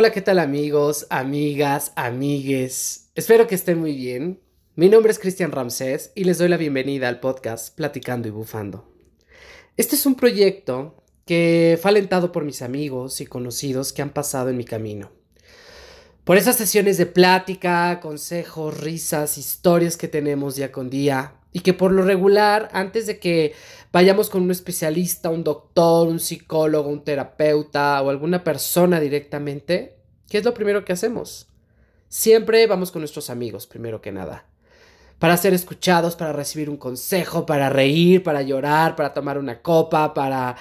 Hola, ¿qué tal amigos, amigas, amigues? Espero que estén muy bien. Mi nombre es Cristian Ramsés y les doy la bienvenida al podcast Platicando y Bufando. Este es un proyecto que fue alentado por mis amigos y conocidos que han pasado en mi camino. Por esas sesiones de plática, consejos, risas, historias que tenemos día con día y que por lo regular, antes de que vayamos con un especialista, un doctor, un psicólogo, un terapeuta o alguna persona directamente, ¿qué es lo primero que hacemos? Siempre vamos con nuestros amigos, primero que nada. Para ser escuchados, para recibir un consejo, para reír, para llorar, para tomar una copa, para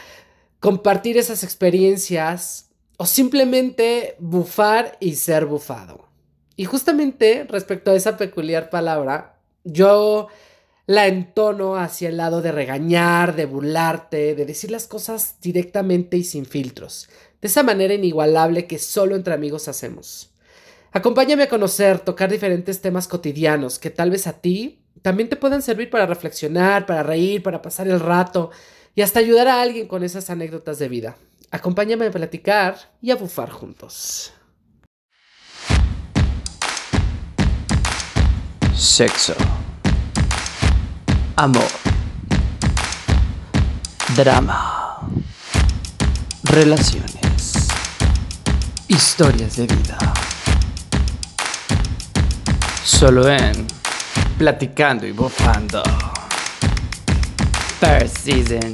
compartir esas experiencias o simplemente bufar y ser bufado. Y justamente respecto a esa peculiar palabra, yo la entono hacia el lado de regañar, de burlarte, de decir las cosas directamente y sin filtros, de esa manera inigualable que solo entre amigos hacemos. Acompáñame a conocer, tocar diferentes temas cotidianos que tal vez a ti también te puedan servir para reflexionar, para reír, para pasar el rato y hasta ayudar a alguien con esas anécdotas de vida. Acompáñame a platicar y a bufar juntos. Sexo amor, drama, relaciones, historias de vida. Solo en Platicando y Bufando. First Season